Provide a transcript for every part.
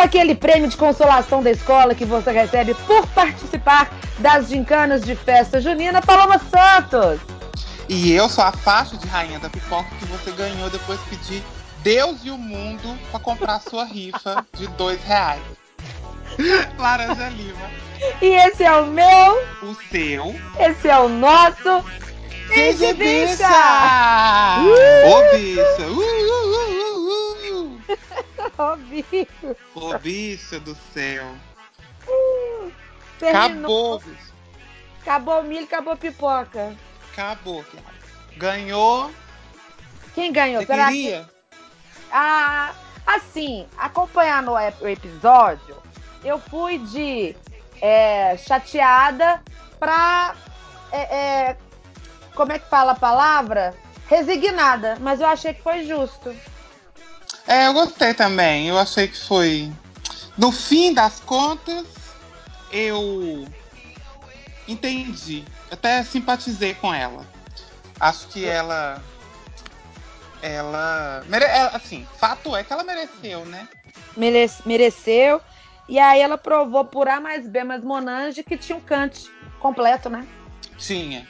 com aquele prêmio de consolação da escola que você recebe por participar das gincanas de festa junina, Paloma Santos. E eu sou a faixa de rainha da pipoca que você ganhou depois de pedir Deus e o mundo para comprar sua rifa de dois reais. Laranja Lima. E esse é o meu. O seu. Esse é o nosso. Beijo, bicha! Ô, bicha! Uh, uh, uh, uh, Ô, bicho. Ô, bicha do céu. Uh, Acabou, bicho. Acabou o milho, acabou a pipoca. Acabou, Ganhou. Quem ganhou? Você queria? Que... Ah, assim, acompanhando o episódio, eu fui de é, chateada pra. É, é, como é que fala a palavra? Resignada, mas eu achei que foi justo. É, eu gostei também. Eu achei que foi. No fim das contas, eu entendi. Até simpatizei com ela. Acho que ela. Ela. Mere... Assim, fato é que ela mereceu, né? Merece... Mereceu. E aí ela provou por A mais B mais Monange que tinha um cante completo, né? Tinha.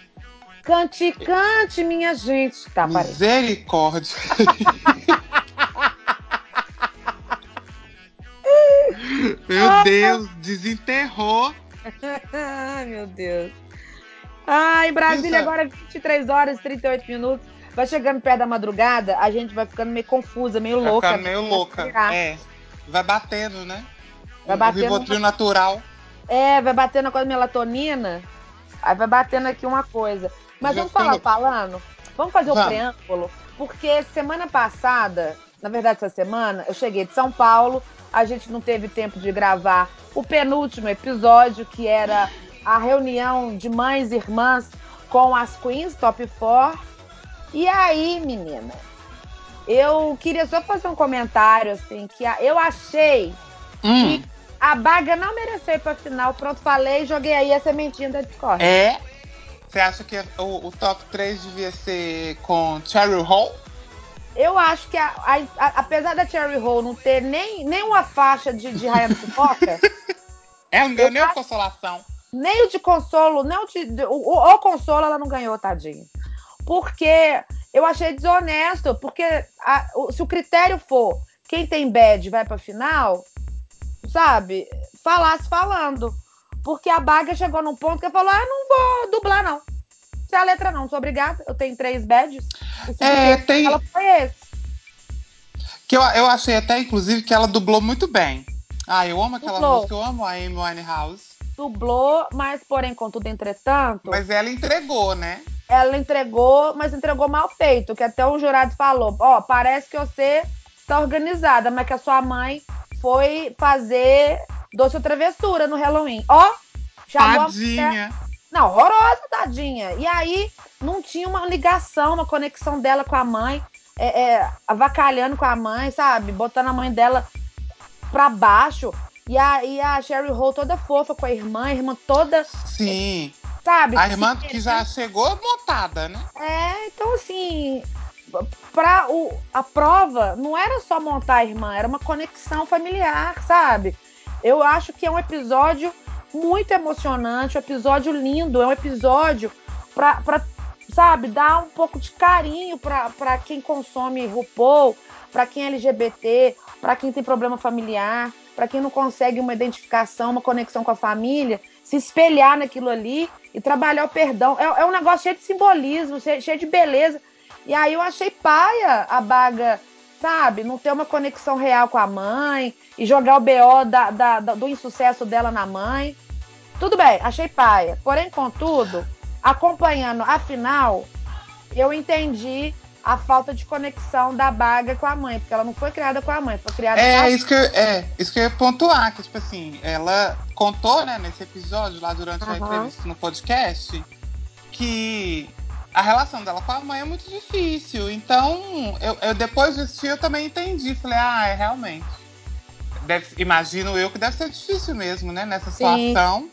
Cante, cante, minha gente. Tá, Misericórdia. Meu Deus, desenterrou. Ai, meu Deus. Ah, em Brasília Isso. agora 23 horas e 38 minutos. Vai chegando perto da madrugada, a gente vai ficando meio confusa, meio vai louca. meio louca. É. Vai batendo, né? Vai batendo. Um Rivotril natural. É, vai batendo com a melatonina. Aí vai batendo aqui uma coisa. Mas Já vamos falar falando? Vamos fazer vamos. o preâmbulo? Porque semana passada, na verdade essa semana, eu cheguei de São Paulo, a gente não teve tempo de gravar o penúltimo episódio, que era a reunião de mães e irmãs com as Queens Top 4. E aí, menina, eu queria só fazer um comentário, assim, que eu achei hum. que a Baga não mereceu ir pra final. Pronto, falei, joguei aí a sementinha da Discord. É? Você acha que o, o top 3 devia ser com Cherry Hall? Eu acho que, a, a, a, apesar da Cherry Hall não ter nem, nem uma faixa de, de Raia Pipoca. ela não ganhou nem acho, consolação. Nem o de consolo, nem o de. de o, o, consolo ela não ganhou, tadinha. Porque eu achei desonesto. Porque o, se o critério for quem tem bad vai pra final, sabe? Falasse falando. Porque a Baga chegou num ponto que ela falou: ah, não vou dublar, não. Se a letra não, sou obrigada. Eu tenho três badges. É, tem. Ela foi esse. Que eu, eu achei até, inclusive, que ela dublou muito bem. Ah, eu amo aquela dublou. música, eu amo a Amy Winehouse. Dublou, mas porém, contudo, entretanto. Mas ela entregou, né? Ela entregou, mas entregou mal feito. Que até o jurado falou: Ó, oh, parece que você tá organizada, mas que a sua mãe foi fazer doce ou travessura no Halloween. Ó, chamou Tadinha. Não, horrorosa, tadinha. E aí não tinha uma ligação, uma conexão dela com a mãe, é, é, avacalhando com a mãe, sabe? Botando a mãe dela pra baixo. E a, e a Sherry Hall toda fofa com a irmã, a irmã toda. Sim. Sabe? A irmã que já chegou montada, né? É, então assim, para o, a prova não era só montar a irmã, era uma conexão familiar, sabe? Eu acho que é um episódio muito emocionante, um episódio lindo, é um episódio para, sabe, dar um pouco de carinho para quem consome RuPaul, para quem é LGBT, para quem tem problema familiar, para quem não consegue uma identificação, uma conexão com a família, se espelhar naquilo ali e trabalhar o perdão. É, é um negócio cheio de simbolismo, cheio de beleza. E aí eu achei paia a Baga, sabe, não ter uma conexão real com a mãe e jogar o BO da, da, da, do insucesso dela na mãe. Tudo bem, achei paia. Porém, contudo, acompanhando a final, eu entendi a falta de conexão da Baga com a mãe, porque ela não foi criada com a mãe, foi criada é, com a isso que eu, É, isso que eu ia pontuar, que, tipo assim, ela contou, né, nesse episódio, lá durante uhum. a entrevista no podcast, que a relação dela com a mãe é muito difícil. Então, eu, eu depois de assistir, eu também entendi. Falei, ah, é realmente. Deve, imagino eu que deve ser difícil mesmo, né? Nessa situação. Sim.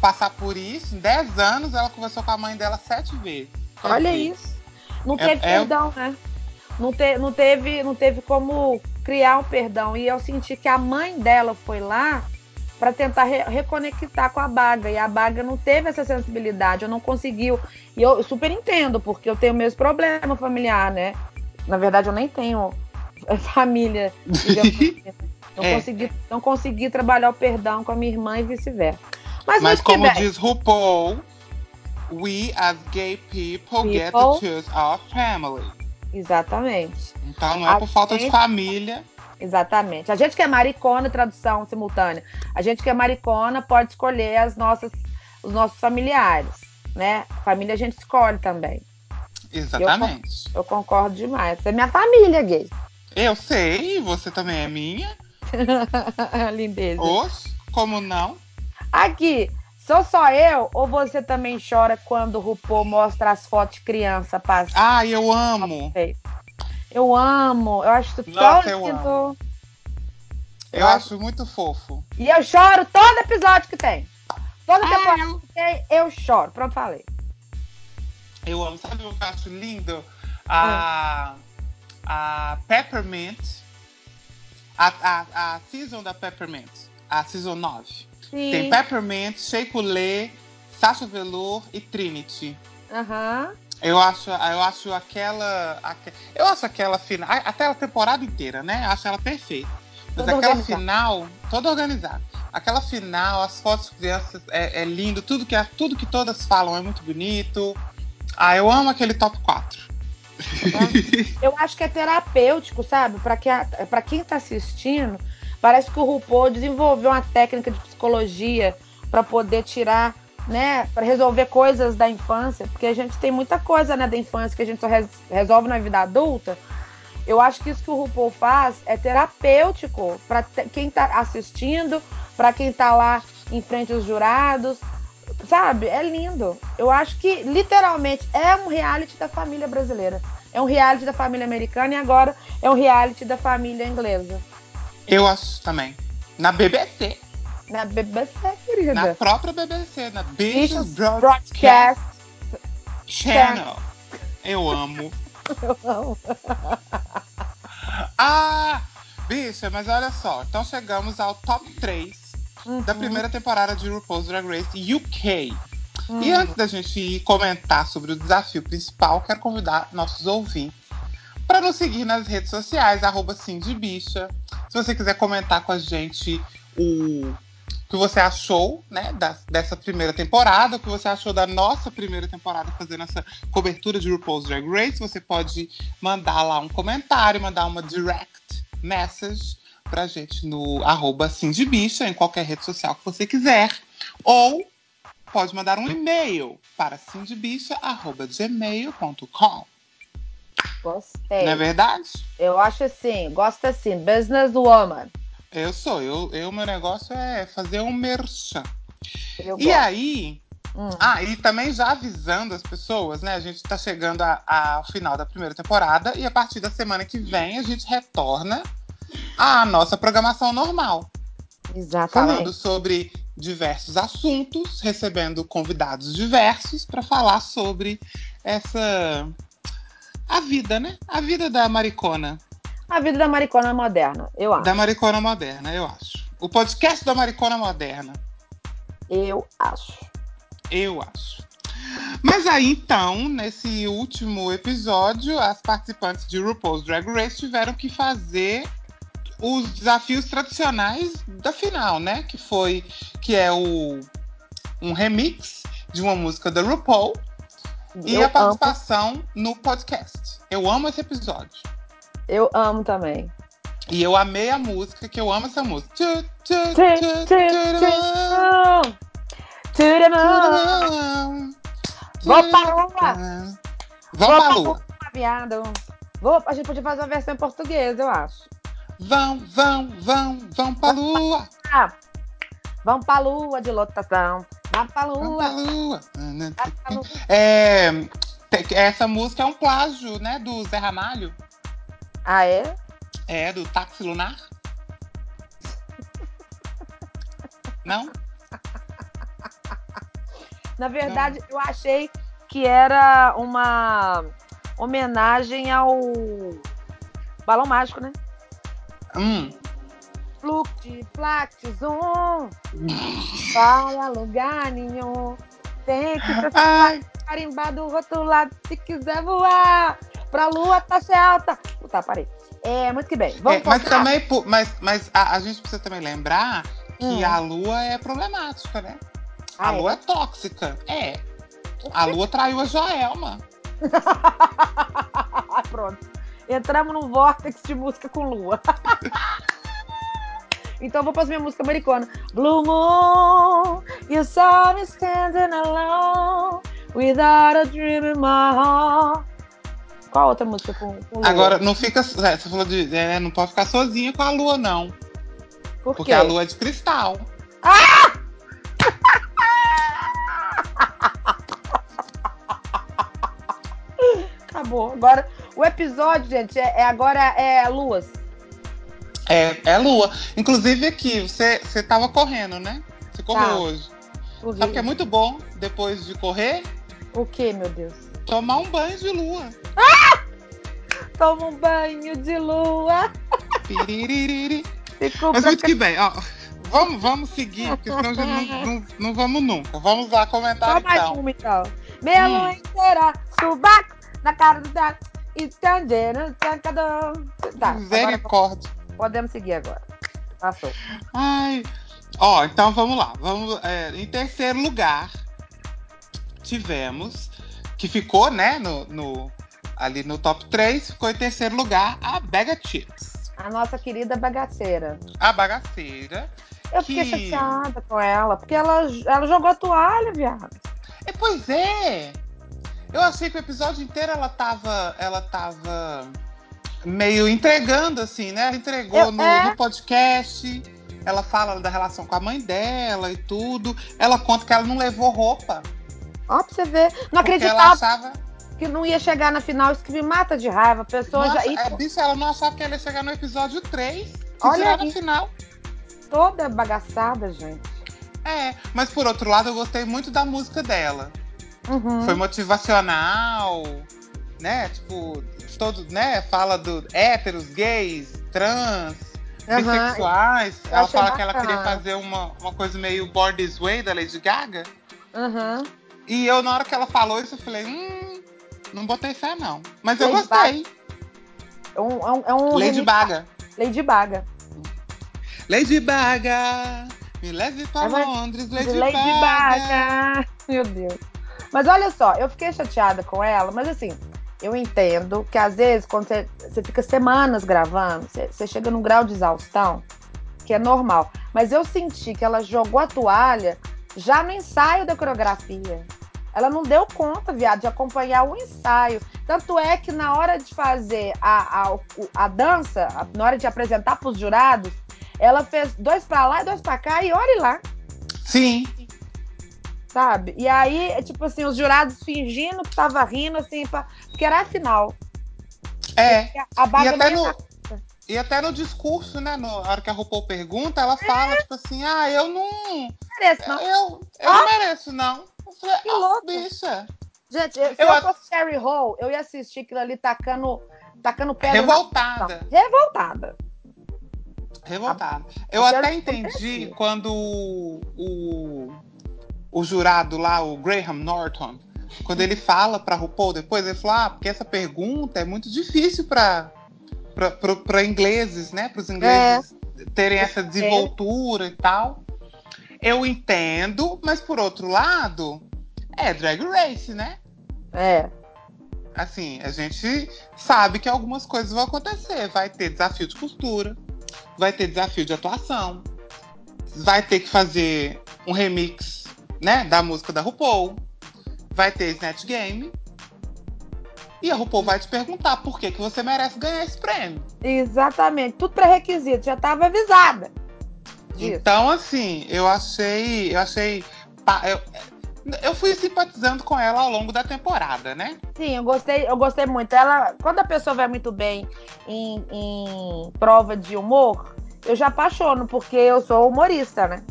Passar por isso. Em 10 anos, ela conversou com a mãe dela sete vezes. Olha isso. Não teve é, é perdão, é... né? Não, te, não, teve, não teve como criar um perdão. E eu senti que a mãe dela foi lá para tentar re reconectar com a Baga. E a Baga não teve essa sensibilidade, eu não conseguiu. E eu super entendo, porque eu tenho meus problemas familiar, né? Na verdade, eu nem tenho família. Assim. não, é. consegui, não consegui trabalhar o perdão com a minha irmã e vice-versa. Mas, Mas como diz RuPaul, we as gay people, people, get to choose our family. Exatamente. Então não é a por falta de família. Exatamente. A gente que é maricona, tradução simultânea. A gente que é maricona pode escolher as nossas, os nossos familiares, né? Família a gente escolhe também. Exatamente. Eu, eu concordo demais. Você é minha família, gay. Eu sei, você também é minha. Lindeza. Oxe, como não? Aqui, sou só eu ou você também chora quando o RuPaul mostra as fotos de criança passando? Ah, eu amo. Eu amo. Eu acho Nossa, tão lindo. Eu, eu, acho... acho muito fofo. E eu choro todo episódio que tem. Toda temporada eu... que tem, eu choro. Pronto, falei. Eu amo. Sabe o que eu acho lindo? A, hum. a Peppermint. A, a, a season da Peppermint. A season 9. Sim. Tem Peppermint, Shake Lê, Sasha Velour e Trinity. Aham. Uhum. Eu acho, eu acho aquela. Eu acho aquela final. Até a temporada inteira, né? Acho ela perfeita. Mas Tudo aquela organizado. final, toda organizada. Aquela final, as fotos de crianças é, é, lindo, tudo que, tudo que todas falam é muito bonito. Ah, eu amo aquele top 4. Eu acho que é terapêutico, sabe? Para que, pra quem tá assistindo, parece que o RuPaul desenvolveu uma técnica de psicologia para poder tirar né, para resolver coisas da infância, porque a gente tem muita coisa né, da infância que a gente só res resolve na vida adulta. Eu acho que isso que o RuPaul faz é terapêutico para quem está assistindo, para quem está lá em frente aos jurados, sabe? É lindo. Eu acho que literalmente é um reality da família brasileira. É um reality da família americana e agora é um reality da família inglesa. Eu acho também. Na BBC. Na BBC, querida. Na própria BBC, na Business Broadcast, Broadcast Channel. Eu amo. Eu amo. ah, bicha, mas olha só. Então chegamos ao top 3 uhum. da primeira temporada de RuPaul's Drag Race UK. Uhum. E antes da gente comentar sobre o desafio principal, quero convidar nossos ouvintes para nos seguir nas redes sociais, arroba Bicha. Se você quiser comentar com a gente o que você achou, né, da, dessa primeira temporada, o que você achou da nossa primeira temporada fazendo essa cobertura de RuPaul's Drag Race. Você pode mandar lá um comentário, mandar uma direct message pra gente no arroba Bicha, em qualquer rede social que você quiser. Ou pode mandar um e-mail para cindybicha.gmail.com. Gostei. Não é verdade? Eu acho assim, gosto assim, business woman. Eu sou, eu, eu meu negócio é fazer um merchan. Eu e gosto. aí, hum. ah, e também já avisando as pessoas, né? A gente tá chegando ao final da primeira temporada e a partir da semana que vem a gente retorna à nossa programação normal. Exatamente. Falando sobre diversos assuntos, recebendo convidados diversos para falar sobre essa a vida, né? A vida da maricona. A vida da maricona moderna, eu acho. Da maricona moderna, eu acho. O podcast da maricona moderna. Eu acho. Eu acho. Mas aí então, nesse último episódio, as participantes de RuPaul's Drag Race tiveram que fazer os desafios tradicionais da final, né? Que foi que é o um remix de uma música da RuPaul eu e a participação amo. no podcast. Eu amo esse episódio. Eu amo também. E eu amei a música, que eu amo essa música. Vou pra lua! Vamos pra lua! Viado. Vou, a gente podia fazer uma versão em português, eu acho. Vão, vão, vão, vão pra lua! Vão pra lua de lotação. Vão pra lua! Vão pra lua! É, essa música é um plágio, né, do Zé Ramalho. Ah, é? É, do táxi lunar? Não? Na verdade, Não. eu achei que era uma homenagem ao Balão Mágico, né? Hum. Fluxi, flax, zoom. Vai a lugar nenhum. Tem que Ai, carimbado, rotulado, se quiser voar. Pra lua tá ser alta. Tá, parei. É, muito que bem. Vamos é, mas também, mas, mas a, a gente precisa também lembrar que Hum. a lua é problemática, né? A Ah, é? lua é tóxica. É. A lua traiu a Joelma. Pronto. Entramos num vórtex de música com lua. então eu vou para minha música americana. Blue Moon, you saw me standing alone without a dream in my heart. Qual outra música com, com lua? Agora, não fica. é, Você falou de. é, não pode ficar sozinha com a lua, não. Por Porque a lua é de cristal. Acabou. Agora, o episódio, gente, é, é agora é luas. É, é lua. Inclusive aqui, você, você tava correndo, né? Você correu Tá. hoje. O Sabe que é muito bom, depois de correr, O que, meu Deus? Tomar um banho de lua. Toma um banho de lua. Piririri. Mas muito que bem, ó. Vamos, vamos seguir, porque senão gente não, não, não vamos nunca. Vamos lá comentar Só mais então. uma então. Meia Hum. lua inteira, subaco na cara do gato. Estendendo, tancadão. Tá, Misericórdia. podemos seguir agora. Passou. Ai. Ó, então vamos lá. Vamos, é, em terceiro lugar, tivemos, que ficou, né, no, no- ali no top 3, ficou em terceiro lugar a Bega Chips. A nossa querida bagaceira. A bagaceira. Eu fiquei Que- chateada com ela, porque ela, ela jogou a toalha, viado. É, pois é. Eu achei que o episódio inteiro ela tava, ela tava meio entregando, assim, né? Ela entregou Eu- no, é. no podcast. Ela fala da relação com a mãe dela e tudo. Ela conta que ela não levou roupa. Ó, pra você ver. Não Porque ela acreditava achava. que não ia chegar na final. Isso que me mata de raiva. A pessoa Nossa, já. E é, bicho, ela não achava que ela ia chegar no episódio 3. Se Olha aí. no final. toda bagaçada, gente. É, mas por outro lado, eu gostei muito da música dela. Uhum. Foi motivacional, né? Tipo, todo, né? Fala do héteros, gays, trans, Aham. bissexuais. Eu Ela fala que ela bacana. queria fazer uma, uma coisa meio Born This Way da Lady Gaga. Uhum. E eu, na hora que ela falou isso, eu falei, hum, não botei fé, não. Mas eu Lady gostei. É um, é um, é um Lady Baga. Lady Baga. Lady Baga, me leve para É, Londres, Lady, Lady Baga. Baga. Meu Deus. Mas olha só, eu fiquei chateada com ela, mas assim, eu entendo que às vezes, quando você, você fica semanas gravando, você, você chega num grau de exaustão, que é normal. Mas eu senti que ela jogou a toalha já no ensaio da coreografia. Ela não deu conta, viado, de acompanhar o ensaio. Tanto é que na hora de fazer a, a, a dança, na hora de apresentar para os jurados, ela fez dois para lá e dois para cá e olhe lá Sim, sabe? E aí, é tipo assim, os jurados fingindo que tava rindo, assim, pra... porque era a final. é. A E até, no, e até no discurso, né? No, na hora que a RuPaul pergunta, ela fala, tipo assim, ah, eu não. merece, não. Eu, eu não mereço, não. Eu falei, Que ah, louco. bicha. Gente, se Eu eu, fosse Sherry Hall, eu ia assistir aquilo ali tacando, tacando pedra. Revoltada. Na... Revoltada. Revoltada. Eu Eu até entendi quando o, o, o jurado lá, o Graham Norton, quando ele fala pra RuPaul depois, ele falou, ah, porque essa pergunta é muito difícil pra, pra ingleses, né? Para os ingleses terem essa desenvoltura e tal. Eu entendo, mas por outro lado, é drag race, né? É. Assim, a gente sabe que algumas coisas vão acontecer. Vai ter desafio de costura, vai ter desafio de atuação, vai ter que fazer um remix, né, da música da RuPaul, vai ter Snatch Game. E a RuPaul vai te perguntar por que, que você merece ganhar esse prêmio. Exatamente. Tudo pré-requisito. Já tava avisada. Disso. Então, assim, eu achei. Eu achei. Eu, eu fui simpatizando com ela ao longo da temporada, né? Sim, eu gostei, eu gostei muito. Ela, quando a pessoa vai muito bem em, em prova de humor, eu já apaixono, porque eu sou humorista, né?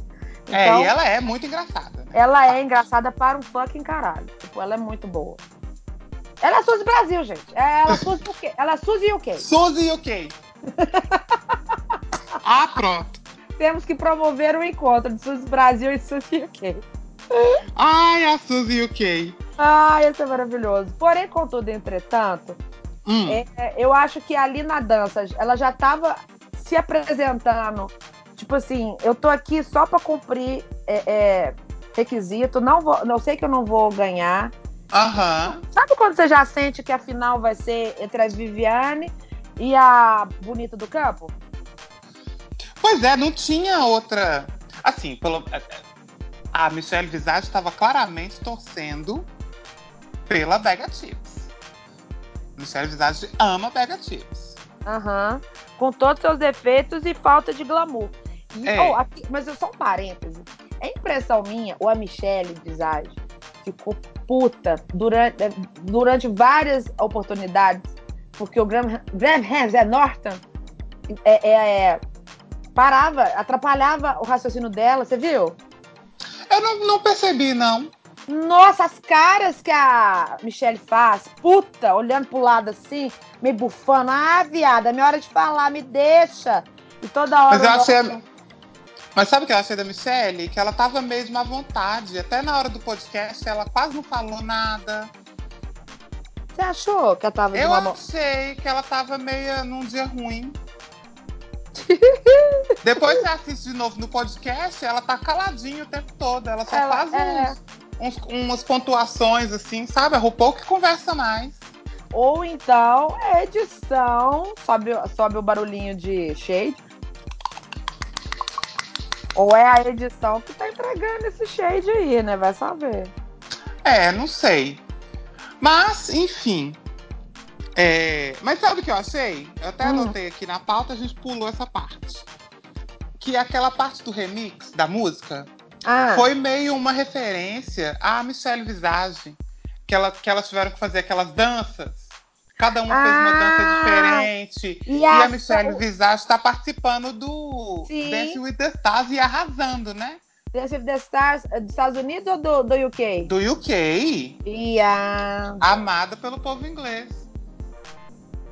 É, Então, e ela é muito engraçada. Né? ela é engraçada para um fucking caralho. Tipo, ela é muito boa. Ela é Suzy Brasil, gente. Ela é Suzy quê? Ela é Suzy o quê? Suzy UK. ah, pronto. Temos que promover o um encontro de Suzy Brasil e Suzy UK. Ai, a Suzy UK. Ai, esse é maravilhoso. Porém, contudo, entretanto, hum. é, eu acho que ali na dança, ela já estava se apresentando. Tipo assim, eu tô aqui só para cumprir é, é, requisito, não, vou, não sei que eu não vou ganhar. Uhum. Sabe quando você já sente que a final vai ser entre a Viviane e a Bonita do Campo? Pois é, não tinha outra. Assim, pelo... a Michelle Visage estava claramente torcendo pela Bega Chips. Michelle Visage ama Bega Chips. Aham. Uhum. Com todos seus defeitos e falta de glamour. E, é. oh, aqui, mas eu só um parêntese. É impressão minha, ou a Michelle Visage ficou puta durante, durante várias oportunidades, porque o Graham, Graham Hansen Norton é, é, é, parava, atrapalhava o raciocínio dela, você viu? Eu não, não percebi, não. Nossa, as caras que a Michelle faz, puta, olhando pro lado assim, me bufando. Ah, viada, é minha hora de falar, me deixa. E toda hora. Mas eu achei. Mas sabe o que eu achei da Michelle? Que ela tava mesmo à vontade. Até na hora do podcast, ela quase não falou nada. Você achou que ela tava Eu uma... achei que ela tava meio num dia ruim. Depois você assiste de novo no podcast, ela tá caladinha o tempo todo. Ela só ela, faz é... uns umas pontuações assim, sabe? A RuPaul que conversa mais. Ou então é edição, sobe, sobe o barulhinho de shade. Ou é a edição que tá entregando esse shade aí, né? Vai saber. É, não sei. Mas, enfim. É... Mas sabe o que eu achei? Eu até hum. anotei aqui na pauta, a gente pulou essa parte. Que é aquela parte do remix da música ah. Foi meio uma referência à Michelle Visage, que, ela, que elas tiveram que fazer aquelas danças. Cada uma ah. fez uma dança ah. diferente. E, e a, a Michelle Visage está participando do Sim. Dance with the Stars e arrasando, né? Dance with the Stars eh, dos Estados Unidos ou do, do UK? Do UK. E a... Amada pelo povo inglês.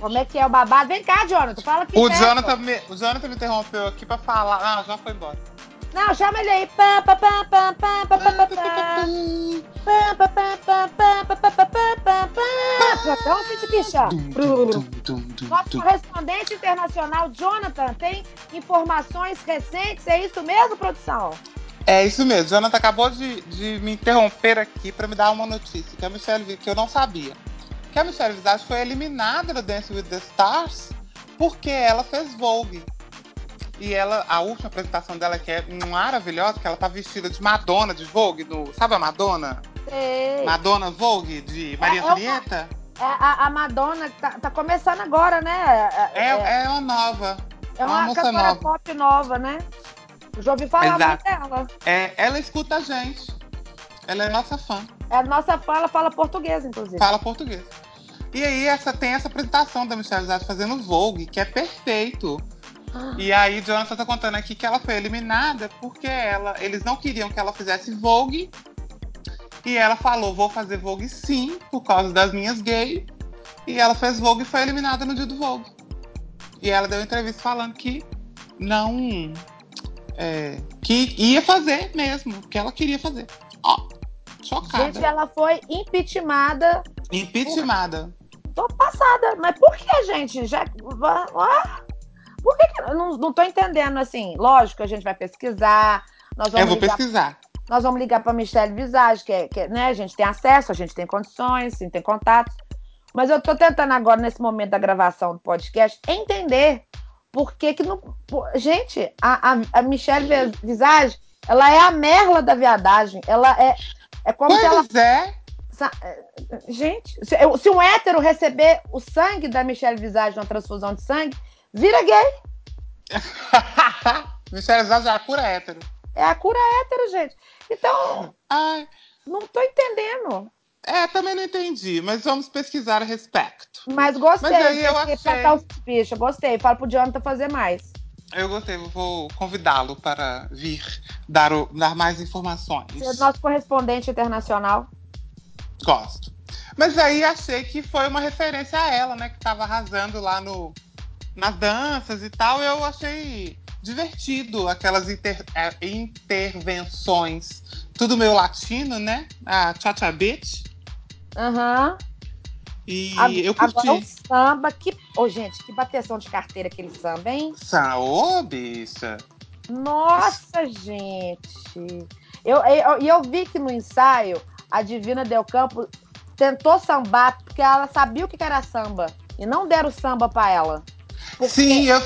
Como é que é o babado? Vem cá, Jonathan, fala aqui. O Jonathan, me, o Jonathan me interrompeu aqui pra falar. Ah, já foi embora. Não, chama ele aí. Pam, pam, pam, Nosso correspondente internacional, Jonathan, tem informações recentes, é isso mesmo, produção? É isso mesmo. Jonathan acabou de, de me interromper aqui para me dar uma notícia que a Michelle que eu não sabia. Que a Michelle Visage foi eliminada do Dance with the Stars porque ela fez Vogue. E ela, a última apresentação dela, que é maravilhosa, que ela tá vestida de Madonna de Vogue, do, sabe a Madonna? Sei. Madonna Vogue, de Maria é, Antonieta? É, a, a, Madonna tá, tá, começando agora, né? É, é, é, é uma nova. É uma, uma cantora nova. pop nova, né? Já ouvi falar Exato. muito dela. É, ela escuta a gente. Ela é nossa fã. É nossa fã, ela fala português, inclusive. Fala português. E aí essa, tem essa apresentação da Michelle Zad fazendo Vogue, que é perfeito. Ah. E aí Jonathan tá contando aqui que ela foi eliminada porque ela, eles não queriam que ela fizesse Vogue. E ela falou, vou fazer Vogue sim, por causa das minhas gays. E ela fez Vogue e foi eliminada no dia do Vogue. E ela deu entrevista falando que não é, que ia fazer mesmo, que ela queria fazer. Ó, chocada. Gente, ela foi impeachmentada. Impeachmentada. Tô passada. Mas por que, gente? Já... Por que, que... Não, não tô entendendo, assim. Lógico, a gente vai pesquisar. Nós vamos Eu vou ligar... pesquisar. Nós vamos ligar para Michelle Visage, que, é, que é, né, a gente tem acesso, a gente tem condições, a gente tem contatos. Mas eu estou tentando agora, nesse momento da gravação do podcast, entender por que que não... Gente, a, a, a Michelle Visage, ela é a merla da viadagem. Ela é... É como pois se ela... é. Gente, se, um hétero receber o sangue da Michelle Visage na transfusão de sangue, vira gay. Michelle Visage é a cura hétero. É a cura hétero, gente. Então, Ai. não tô entendendo. É, também não entendi, mas vamos pesquisar a respeito. Mas gostei. Mas aí eu achei... os bichos, gostei. Fala pro Jonathan fazer mais. Eu gostei, vou convidá-lo para vir dar, o, dar mais informações. Nosso correspondente internacional. Gosto. Mas aí achei que foi uma referência a ela, né? Que estava arrasando lá no, nas danças e tal. Eu achei divertido aquelas inter, é, intervenções. Tudo meio latino, né? A Cha-Cha Bitch. Aham. Uhum. E a, eu curti. Agora o samba, que. Ô, oh, gente, que bateção de carteira aquele samba, hein? Ô, oh, bicha! Nossa, gente! Eu, eu, eu vi que no ensaio a Divina Del Campo tentou sambar, porque ela sabia o que era samba. E não deram samba para ela. Porque... Sim, eu,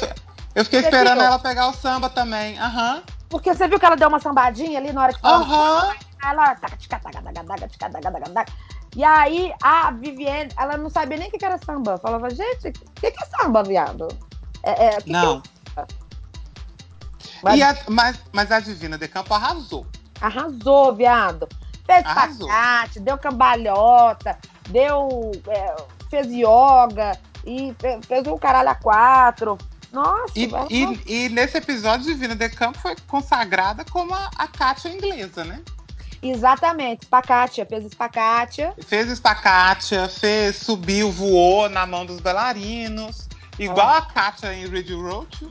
eu fiquei você esperando viu? ela pegar o samba também. Aham. Uhum. Porque você viu que ela deu uma sambadinha ali na hora que falou? Aham. Uhum. Ela. E aí a Vivienne, ela não sabia nem o que era samba. Falava, gente, o que, é samba, viado? É, é, que não. Que é mas... A, mas, mas a Divina de Campo arrasou. Arrasou, viado. Fez pacate, deu cambalhota, deu. É, fez yoga e fez um caralho a quatro. Nossa, e, e, e, nesse episódio, Divina de Campo foi consagrada como a, a Kátia inglesa, né? Exatamente, espacatia, fez espacatia. Fez espacatia, fez, subiu, voou na mão dos bailarinos, igual a Kátia em Reed Road.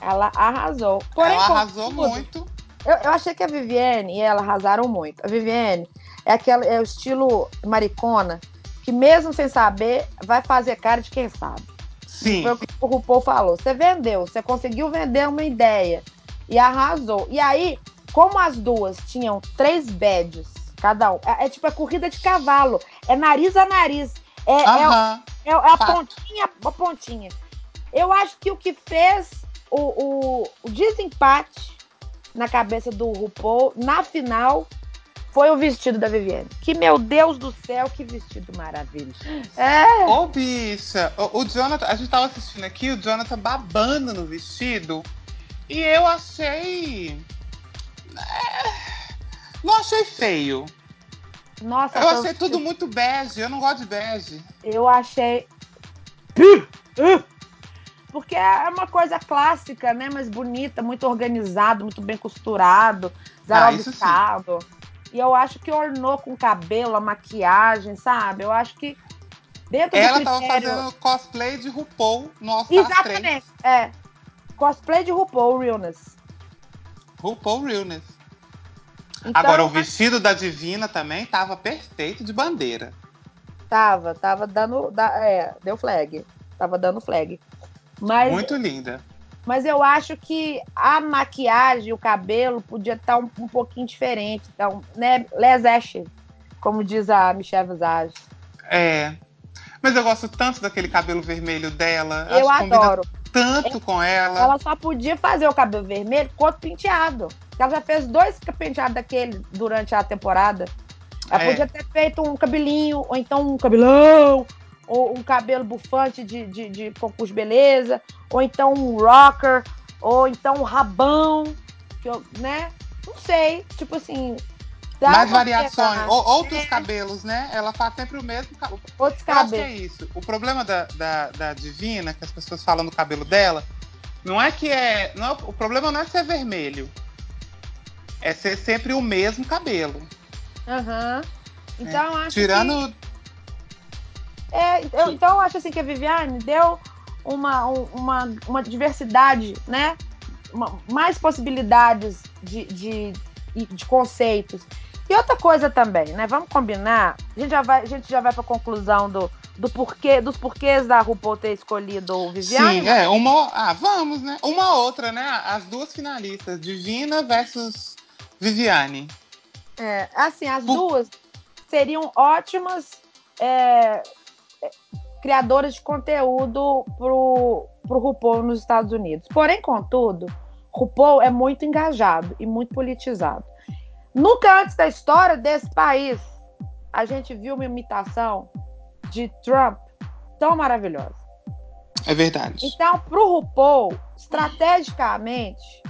Ela arrasou. Porém, ela arrasou tudo, muito. Eu, eu, achei que a Vivienne e ela arrasaram muito. A Vivienne é aquela, é o estilo maricona, que mesmo sem saber, vai fazer cara de quem sabe. Sim. Foi o que o RuPaul falou. Você vendeu, você conseguiu vender uma ideia e arrasou. E aí, como as duas tinham três badges, cada um, é, é tipo a corrida de cavalo, é nariz a nariz, é, é, é, é a pontinha a pontinha. Eu acho que o que fez o, o, o desempate na cabeça do RuPaul na final foi o vestido da Vivienne. Que, meu Deus do céu, que vestido maravilhoso. É. Ô, bicha, o, o, Jonathan, a gente tava assistindo aqui, o Jonathan babando no vestido. E eu achei. É, não achei feio. Nossa, eu achei tudo muito bege. Eu não gosto de bege. Eu achei. Porque é uma coisa clássica, né? Mas bonita, muito organizado, muito bem costurado, zero ah, E eu acho que ornou com cabelo, a maquiagem, sabe? Eu acho que dentro Ela do critério... tava fazendo cosplay de RuPaul no All Exatamente, 3. é. Cosplay de RuPaul Realness. RuPaul Realness. Então, Agora, o vestido da Divina também tava perfeito de bandeira. Tava, tava dando. É, deu flag. Tava dando flag. Mas, Muito linda. Mas eu acho que a maquiagem, o cabelo, podia estar tá um, um pouquinho diferente. Então, né? Les Ashes, como diz a Michelle Visage. É. Mas eu gosto tanto daquele cabelo vermelho dela. Eu adoro. Tanto com ela. Ela só podia fazer o cabelo vermelho com outro penteado. Ela já fez dois penteados daquele durante a temporada. Ela é. podia ter feito um cabelinho, ou então um cabelão, ou um cabelo bufante de, de, de concurso beleza, ou então um rocker, ou então um rabão, que eu, né? Não sei, tipo assim. Mais variações, ou, outros é. cabelos, né? Ela faz sempre o mesmo cabelo. Outros cabelos. é isso. O problema da, da, da, Divina, que as pessoas falam do cabelo dela, não é que é. Não é, o problema não é ser vermelho. É ser sempre o mesmo cabelo. Aham. Uhum. Então, é. acho Tirando que... É, eu, então eu acho assim que a Viviane deu uma, uma, uma diversidade, né? Uma, mais possibilidades de, de, de conceitos. E outra coisa também, né? Vamos combinar. A gente já vai, a gente já vai para a conclusão do, do porquê, dos porquês da RuPaul ter escolhido o Viviane. Sim, é uma. Ah, vamos, né? Uma outra, né? As duas finalistas, Divina versus Viviane. É, assim, as Por... duas seriam ótimas é, criadoras de conteúdo pro, pro RuPaul nos Estados Unidos. Porém, contudo, RuPaul é muito engajado e muito politizado. Nunca antes da história desse país a gente viu uma imitação de Trump tão maravilhosa. É verdade. Então, pro RuPaul, estrategicamente,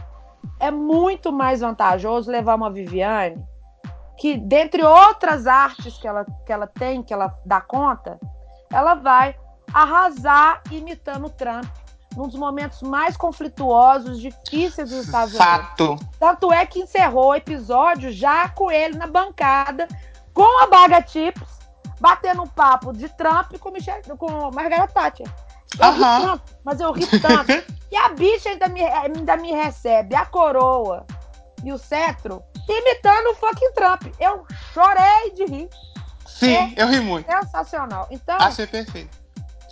é muito mais vantajoso levar uma Viviane que, dentre outras artes que ela, que ela tem, que ela dá conta, ela vai arrasar imitando o Trump num dos momentos mais conflituosos, difíceis dos Estados Fato. Unidos. Tanto é que encerrou o episódio já com ele na bancada, com a Baga Chips, batendo um papo de Trump com, Michelle, com Margaret Thatcher. Eu ri tanto, mas eu ri tanto. e a bicha ainda me, ainda me recebe a coroa e o cetro imitando o fucking Trump. Eu chorei de rir. Sim, é eu ri muito. Sensacional. Então, achei perfeito.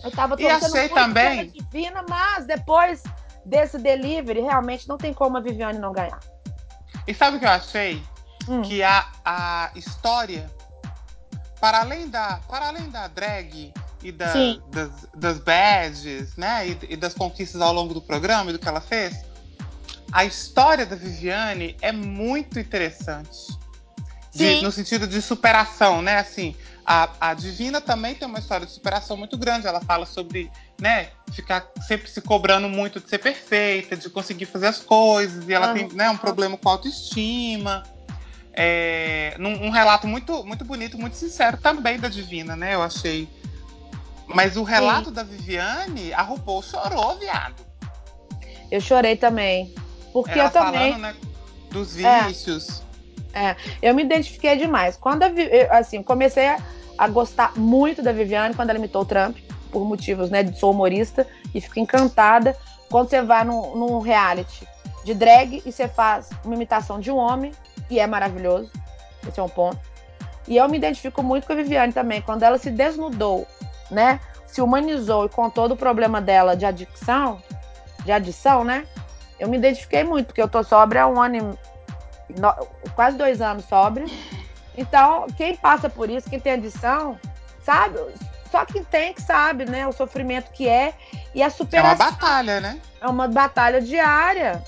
Eu tava e achei também divina, mas depois desse delivery, realmente não tem como a Viviane não ganhar. E sabe o que eu achei? Hum. Que a, a história, para além da, para além da drag e da, das, das badges, né? E, e das conquistas ao longo do programa e do que ela fez, a história da Viviane é muito interessante. De, no sentido de superação, né? Assim, a, a Divina também tem uma história de superação muito grande. Ela fala sobre, né, ficar sempre se cobrando muito de ser perfeita, de conseguir fazer as coisas. E ela tem, né, um problema com autoestima. É, num, um relato muito, muito bonito, muito sincero também da Divina, né? Eu achei. Mas o relato Sim. da Viviane, a RuPaul chorou, viado. Eu chorei também. Porque Ela eu também. Falando, né, dos vícios. É, é, eu me identifiquei demais. Quando eu, assim, comecei a, a, gostar muito da Viviane quando ela imitou o Trump, por motivos, né, de sou humorista, e fico encantada quando você vai num, num reality de drag e você faz uma imitação de um homem, e é maravilhoso. Esse é um ponto. E eu me identifico muito com a Viviane também, quando ela se desnudou, né? Se humanizou e contou do problema dela de adicção, de adição, né? eu me identifiquei muito, porque eu tô sóbria há um ano e no, quase dois anos sóbria. Então, quem passa por isso, quem tem adição, sabe? Só quem tem que sabe, né? O sofrimento que é e a superação. É uma batalha, né? É uma batalha diária.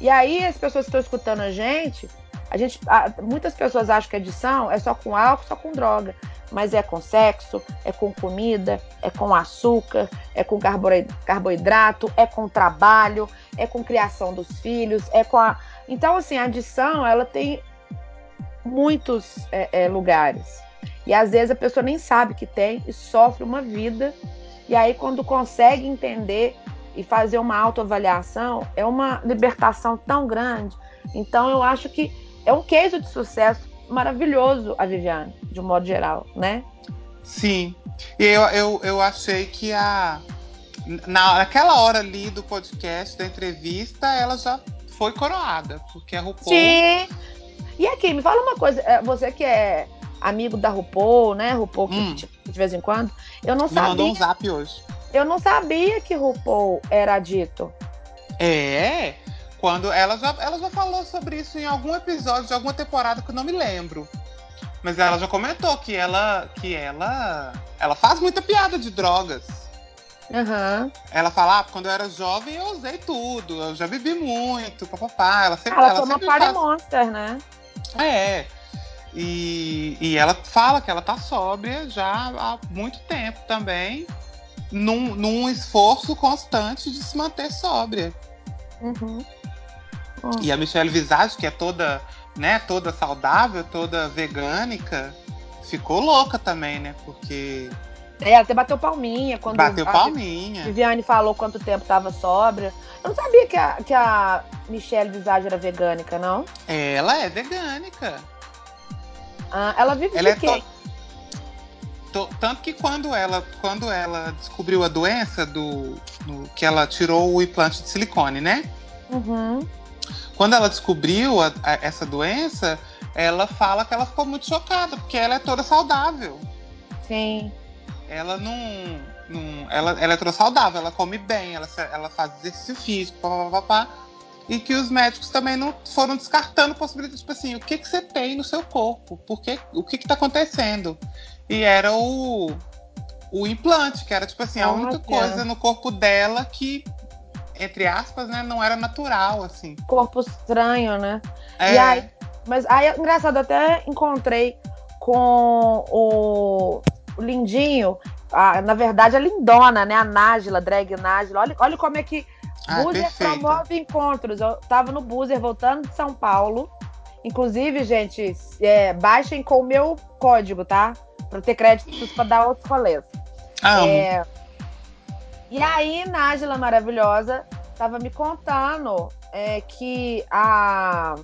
E aí, as pessoas que estão escutando a gente, a gente, muitas pessoas acham que adição é só com álcool, só com droga mas é com sexo, é com comida, é com açúcar, é com carboidrato, é com trabalho, é com criação dos filhos, é com a. Então, assim, a adição ela tem muitos é, é, lugares. E às vezes a pessoa nem sabe que tem e sofre uma vida. E aí, quando consegue entender e fazer uma autoavaliação, é uma libertação tão grande. Então, eu acho que é um queijo de sucesso maravilhoso a Viviane, de um modo geral, né? Sim. E eu, eu, eu achei que a. Na, naquela hora ali do podcast, da entrevista, ela já foi coroada, porque a RuPaul. Sim. E aqui, me fala uma coisa, é, você que é amigo da RuPaul, né? RuPaul que hum. de vez em quando. Eu não me sabia. mandou um zap hoje. Eu não sabia que RuPaul era dito. É quando ela já, ela já falou sobre isso em algum episódio de alguma temporada que eu não me lembro. Mas ela já comentou que ela que ela ela faz muita piada de drogas. Uhum. Ela fala, ah, quando eu era jovem eu usei tudo, eu já bebi muito, papapá. Ela sempre ela, ela toma sempre Party faz... Monster, né? É. E, e ela fala que ela tá sóbria já há muito tempo também, num, num esforço constante de se manter sóbria. Uhum. E a Michelle Visage, que é toda, né, toda saudável, toda vegânica, ficou louca também, né? Porque. É, até bateu palminha quando bateu palminha. a Viviane falou quanto tempo tava sobra. Eu não sabia que a, que a Michelle Visage era vegânica, não? Ela é vegânica. Ah, ela vive ela de é quê? To... Tanto que quando ela, quando ela descobriu a doença do, do, que ela tirou o implante de silicone, né? Uhum. Quando ela descobriu a, a, essa doença, ela fala que ela ficou muito chocada, porque ela é toda saudável. Sim. Ela não. não ela, ela é toda saudável, ela come bem, ela, ela faz exercício físico, papapá. E que os médicos também não foram descartando possibilidades, tipo assim, o que, que você tem no seu corpo? Por que, o que está acontecendo? E era o, o implante, que era tipo assim, a única coisa no corpo dela que entre aspas, né, não era natural, assim. Corpo estranho, né? É. E aí, mas aí, engraçado, até encontrei com o, o Lindinho. a, na verdade, a lindona, né? A Nájila, drag Nájila. Olha, olha como é que ah, Buzer promove encontros. Eu tava no Buzer voltando de São Paulo. Inclusive, gente, é, baixem com o meu código, tá? Pra ter créditos para dar outros rolês. Ah, é, e aí, Nájila maravilhosa tava me contando é, que a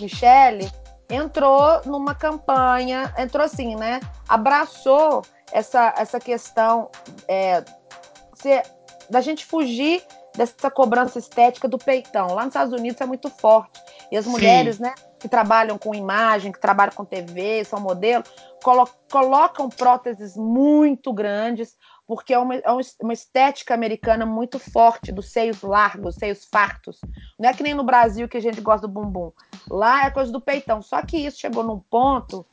Michelle entrou numa campanha, entrou assim, né? Abraçou essa, essa questão é, se, da gente fugir dessa cobrança estética do peitão. Lá nos Estados Unidos é muito forte. E as Sim. mulheres, né, que trabalham com imagem, que trabalham com TV, são modelo, colo colocam próteses muito grandes, porque é uma, é uma estética americana muito forte, dos seios largos, seios fartos. Não é que nem no Brasil que a gente gosta do bumbum. Lá é coisa do peitão. Só que isso chegou num ponto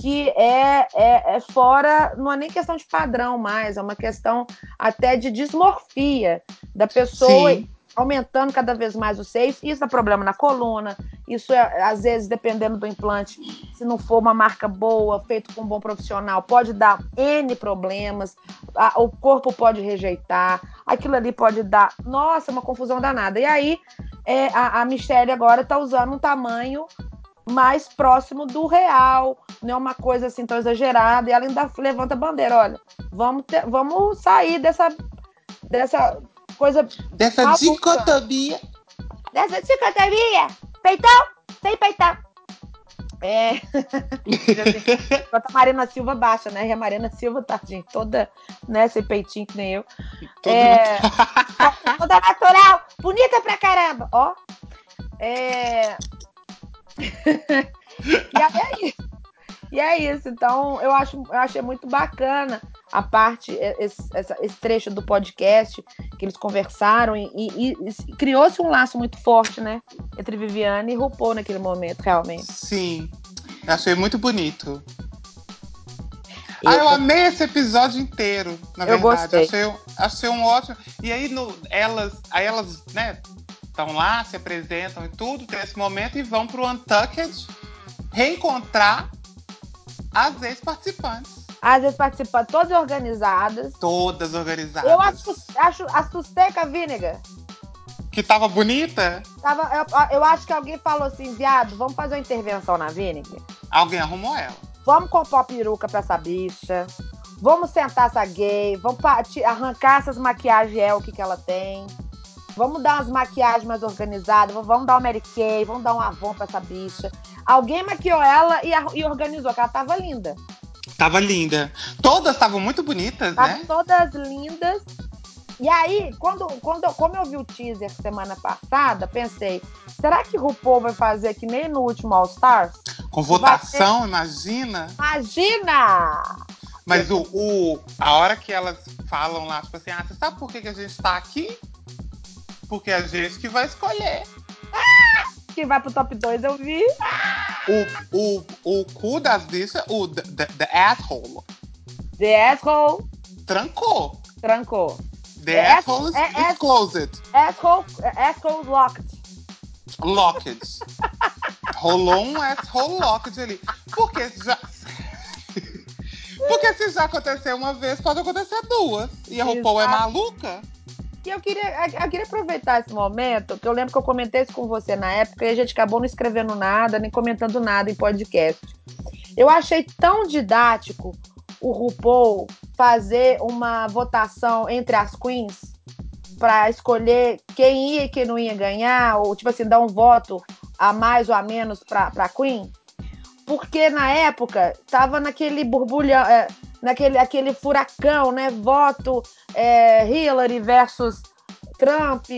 que é, é, é, fora, não é nem questão de padrão mais, é uma questão até de dismorfia da pessoa Sim. Aumentando cada vez mais os seios. Isso é problema na coluna, isso é, às vezes, dependendo do implante, se não for uma marca boa, feito com um bom profissional, pode dar N problemas, a, o corpo pode rejeitar, aquilo ali pode dar, nossa, uma confusão danada. E aí, é, a, a Michelle agora está usando um tamanho mais próximo do real, não é uma coisa assim tão exagerada. E ela ainda levanta a bandeira: olha, vamos, ter, vamos sair dessa, dessa coisa. Dessa maluca. dicotomia. Dessa dicotomia. Peitão, sem peitão. É. Enquanto a Marina Silva baixa, né? E a Marina Silva, tadinha, toda, né, sem peitinho que nem eu. É... toda natural, bonita pra caramba, ó. É e é isso. E é isso. Então, eu, acho, eu achei muito bacana a parte, esse, esse trecho do podcast que eles conversaram e, e, e criou-se um laço muito forte, né? Entre Viviane e RuPaul naquele momento, realmente. Sim. Achei muito bonito. Eu, ah, eu amei esse episódio inteiro, na eu verdade. Gostei. Achei, achei um ótimo. E aí, no, elas, aí elas, né, estão lá, se apresentam e tudo, tem esse momento e vão para o Untucked reencontrar as ex-participantes. As ex-participantes todas organizadas. Todas organizadas. Eu acho, acho a Susteca Vinegar. Que tava bonita? Tava, eu, eu, acho que alguém falou assim, viado, vamos fazer uma intervenção na Vinegar. Alguém arrumou ela. Vamos comprar a peruca pra essa bicha. Vamos sentar essa gay. Vamos arrancar essas maquiagens é o que, que ela tem. Vamos dar umas maquiagens mais organizadas, vamos dar uma Mary Kay, vamos dar um Avon pra essa bicha. Alguém maquiou ela e, e organizou, que ela tava linda. Tava linda. Todas estavam muito bonitas, Tava né? Todas lindas. E aí, quando, quando, como eu vi o teaser semana passada, pensei, será que o RuPaul vai fazer que nem no último All Stars? Com votação, ter... imagina? Imagina! Mas o, o, a hora que elas falam lá, tipo assim, ah, você sabe por que, que a gente tá aqui? Porque é a gente que vai escolher. Quem vai pro top 2 eu vi. O, o, o cu das bichas, o the, the, the asshole. The asshole. Trancou. Trancou. The é asshole is, é, is closed. Asshole, asshole locked. Locked. Rolou um asshole locked ali. Porque já. Porque se já aconteceu uma vez, pode acontecer duas. E a RuPaul é maluca? E eu queria, eu queria aproveitar esse momento, que eu lembro que eu comentei isso com você na época, e a gente acabou não escrevendo nada, nem comentando nada em podcast. Eu achei tão didático o RuPaul fazer uma votação entre as queens para escolher quem ia e quem não ia ganhar, ou tipo assim, dar um voto a mais ou a menos para a Queen. Porque na época tava naquele borbulhão, é, naquele aquele furacão, né? Voto é, Hillary versus Trump.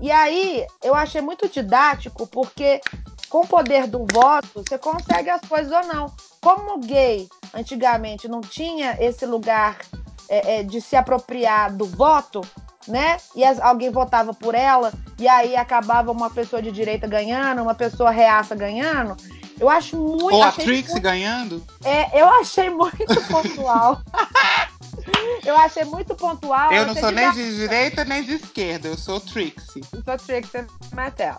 E aí eu achei muito didático, porque com o poder do voto, você consegue as coisas ou não. Como gay antigamente não tinha esse lugar é, é, de se apropriar do voto, né? E as, alguém votava por ela, e aí acabava uma pessoa de direita ganhando, uma pessoa reaça ganhando. Eu acho muito. Ou a Trixie muito, ganhando? É, eu achei muito pontual. eu achei muito pontual. Eu não sou nem de direita nem de esquerda, eu sou Trixie. Eu sou Trixie Mattel.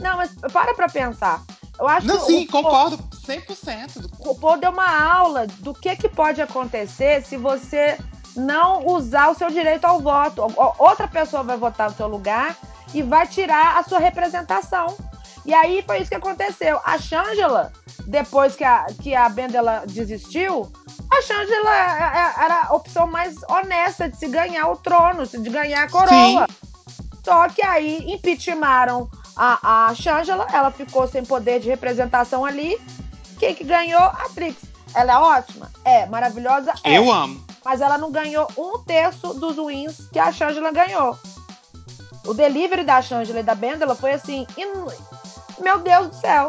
Não, mas para pra pensar. Eu acho não, que sim, concordo 100%. O RuPaul deu uma aula do que, que pode acontecer se você não usar o seu direito ao voto. Outra pessoa vai votar no seu lugar e vai tirar a sua representação. E aí foi isso que aconteceu. A Shangela, depois que a, que a Bendela desistiu, a Shangela é, é, era a opção mais honesta de se ganhar o trono, de ganhar a coroa. Sim. Só que aí impeachmentaram a, a Shangela, ela ficou sem poder de representação ali. Quem que ganhou? A Trix. Ela é ótima? É. Maravilhosa? É. Eu amo. Mas ela não ganhou um terço dos wins que a Shangela ganhou. O delivery da Shangela e da Bendela foi assim, in... meu Deus do céu.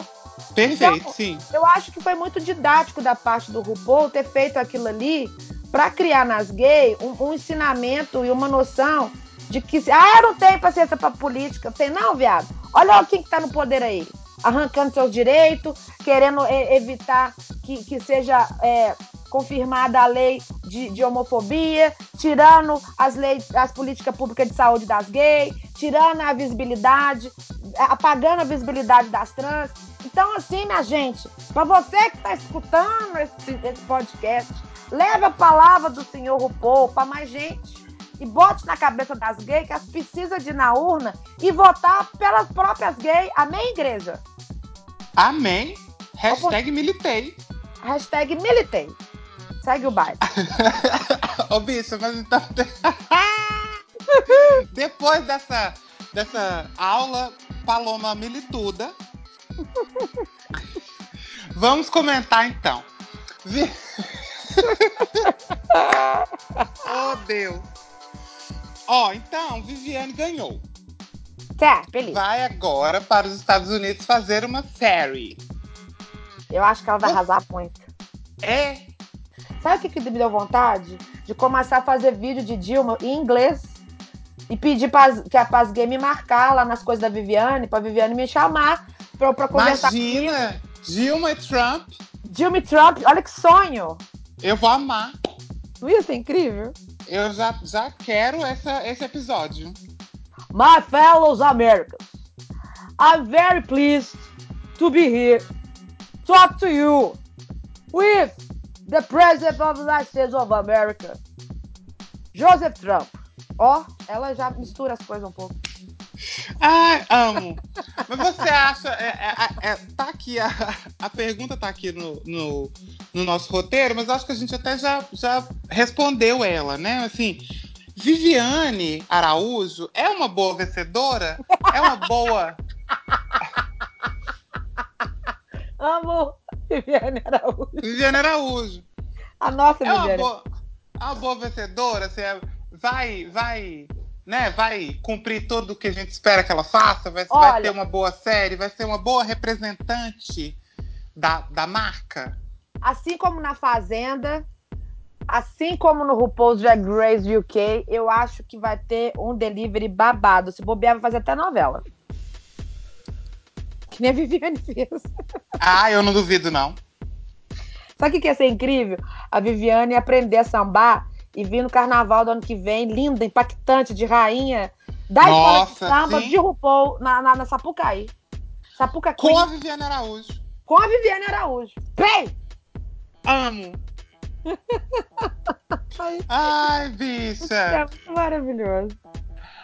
Perfeito, então, sim. Eu acho que foi muito didático da parte do RuPaul ter feito aquilo ali para criar nas gays um, um, ensinamento e uma noção de que, ah, eu não tenho paciência para política. Tem não, viado. Olha quem que tá no poder aí. Arrancando seus direitos, querendo evitar que, que seja é, confirmada a lei de, de, homofobia, tirando as leis, as políticas públicas de saúde das gays, tirando a visibilidade, apagando a visibilidade das trans. Então, assim, minha gente, para você que está escutando esse, esse, podcast, leve a palavra do senhor RuPaul para mais gente. E bote na cabeça das gays que elas precisam de ir na urna e votar pelas próprias gays. Amém, igreja? Amém. Hashtag militei. Hashtag militei. Segue o baile. Ô, bicho, mas então. Depois dessa, dessa aula Paloma Milituda, vamos comentar então. Oh, Deus. Ó, oh, então, Viviane ganhou. Tá, feliz. Vai agora para os Estados Unidos fazer uma série. Eu acho que ela vai arrasar muito. É, Sabe o que, que me deu vontade? De começar a fazer vídeo de Dilma em inglês e pedir pra, que a Paz Game me marcar lá nas coisas da Viviane, pra Viviane me chamar pra, pra conversar Imagina, comigo. Dilma e Trump. Dilma e Trump, olha que sonho. Eu vou amar. Não ia ser incrível? Eu já, já quero essa, esse episódio. My fellows Americans, I'm very pleased to be here. Talk to you with the President of the United States of America, Joseph Trump. Ó, oh, ela já mistura as coisas um pouco. Ai, amo. Mas você acha. É, é, é, tá aqui, a, a pergunta tá aqui no, no, no, nosso roteiro, mas acho que a gente até já, já respondeu ela, né? Assim, Viviane Araújo é uma boa vencedora? É uma boa. Amo. Viviane Araújo. Viviane Araújo. A nossa é Viviane. Uma boa, uma boa vencedora, assim, é, vai, vai, né, vai cumprir tudo o que a gente espera que ela faça, vai, Olha, vai ter uma boa série, vai ser uma boa representante da, da marca. Assim como na Fazenda, assim como no RuPaul's Drag Race UK, eu acho que vai ter um delivery babado. Se bobear, vai fazer até novela. Que nem a Viviane fez. Ah, eu não duvido, não. Sabe o que, ia ser incrível? A Viviane aprender a sambar e vir no carnaval do ano que vem, linda, impactante, de rainha, da Nossa, escola de samba sim. de RuPaul na, na, na Sapucaí. Sapucaí. Com a Viviane Araújo. Com a Viviane Araújo. Bem! Amo! Ai, bicha! É maravilhoso.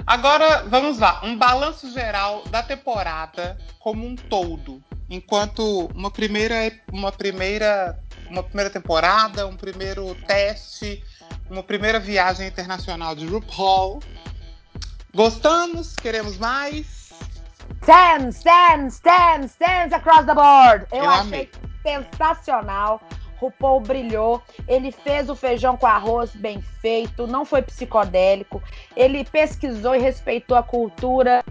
Agora, vamos lá. Um balanço geral da temporada como um todo. Enquanto uma primeira, uma primeira, uma primeira temporada, um primeiro teste, uma primeira viagem internacional de RuPaul. Gostamos? Queremos mais? Stands, stands, stands, stands across the board. Eu, Eu achei amei. sensacional. RuPaul brilhou, ele fez o feijão com arroz bem feito, não foi psicodélico, ele pesquisou e respeitou a cultura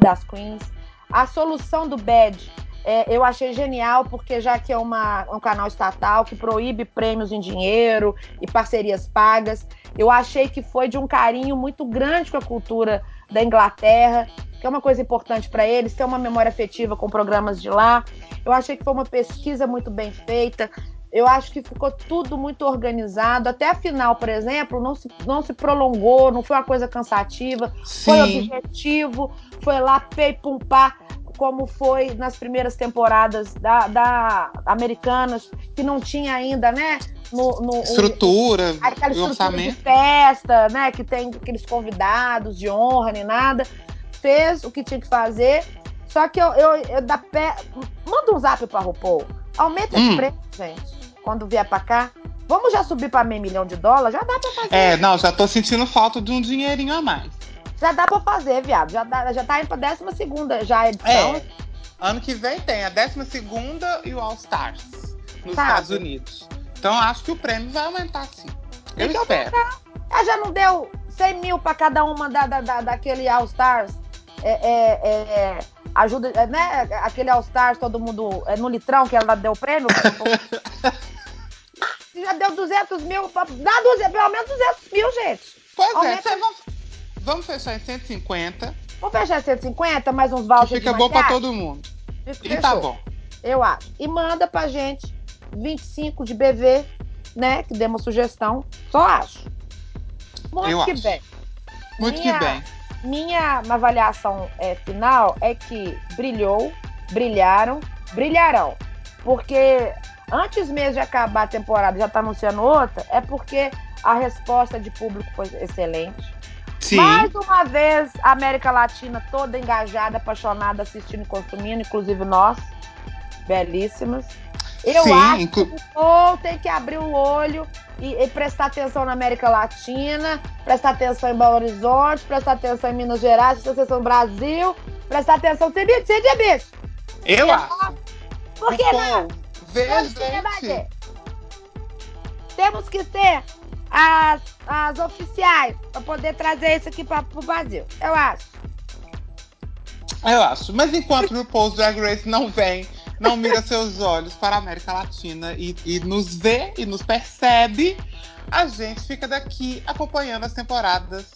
das queens. A solução do bad é, eu achei genial, porque já que é uma, um canal estatal que proíbe prêmios em dinheiro e parcerias pagas, eu achei que foi de um carinho muito grande com a cultura da Inglaterra, que é uma coisa importante para eles, ter uma memória afetiva com programas de lá. Eu achei que foi uma pesquisa muito bem feita. Eu acho que ficou tudo muito organizado. Até a final, por exemplo, não se, não se prolongou, não foi uma coisa cansativa. Sim. Foi objetivo, foi lá, pei, pum, pá, como foi nas primeiras temporadas da, da Americanas, que não tinha ainda, né? No, no estrutura, aquela estrutura orçamento. de festa, né? Que tem aqueles convidados de honra nem nada. Fez o que tinha que fazer. Só que eu, eu, eu da pé. Manda um zap pra RuPaul. Aumenta hum. esse preço, gente. Quando vier pra cá. Vamos já subir para meio milhão de dólares? Já dá para fazer. É, não, já tô sentindo falta de um dinheirinho a mais. Já dá para fazer, viado. Já, dá, já tá indo pra décima segunda já a edição. É. Ano que vem tem a décima segunda e o All Stars nos Sabe? Estados Unidos. Então acho que o prêmio vai aumentar sim. Eu então, espero. Ah, já não deu 100 mil para cada uma da, da, da, daquele All Stars? É, é, é, ajuda, é, né? Aquele All Stars, todo mundo é, no litrão que ela deu o prêmio. já deu 200 mil, dá 200, pelo menos 200 mil, gente. Pois Aumenta... é, vamos, vamos fechar em 150. Vamos fechar em 150, mais uns vouchers Fica bom pra todo mundo. e tá bom. Eu acho. E manda pra gente 25 de BV, né? Que dê uma sugestão. Só acho. Muito Eu que acho. bem. Muito minha, que bem. Minha avaliação é, final é que brilhou, brilharam, brilharão. Porque antes mesmo de acabar a temporada, já está anunciando outra, é porque a resposta de público foi excelente. Sim. Mais uma vez, a América Latina toda engajada, apaixonada, assistindo e consumindo, inclusive nós, belíssimas. Eu Sim, acho que o tem que abrir o olho e, e, prestar atenção na América Latina, prestar atenção em Belo Horizonte, prestar atenção em Minas Gerais, prestar atenção no Brasil, prestar atenção em bicho. Eu acho. Por que não? Que, Temos que ser as, as oficiais para poder trazer isso aqui para o Brasil. Eu acho. Eu acho. Mas enquanto o Post Drag Race não vem, não mira seus olhos para a América Latina e, e nos vê e nos percebe, a gente fica daqui acompanhando as temporadas